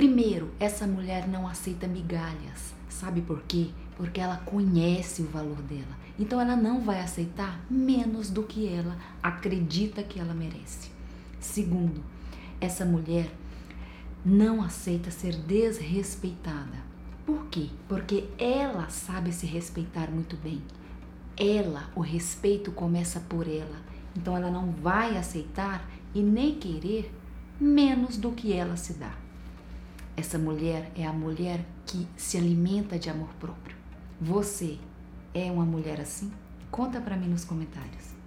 Primeiro, essa mulher não aceita migalhas. Sabe por quê? Porque ela conhece o valor dela. Então ela não vai aceitar menos do que ela acredita que ela merece. Segundo, essa mulher não aceita ser desrespeitada. Por quê? Porque ela sabe se respeitar muito bem. Ela, o respeito começa por ela. Então ela não vai aceitar e nem querer menos do que ela se dá. Essa mulher é a mulher que se alimenta de amor próprio. Você é uma mulher assim? Conta para mim nos comentários.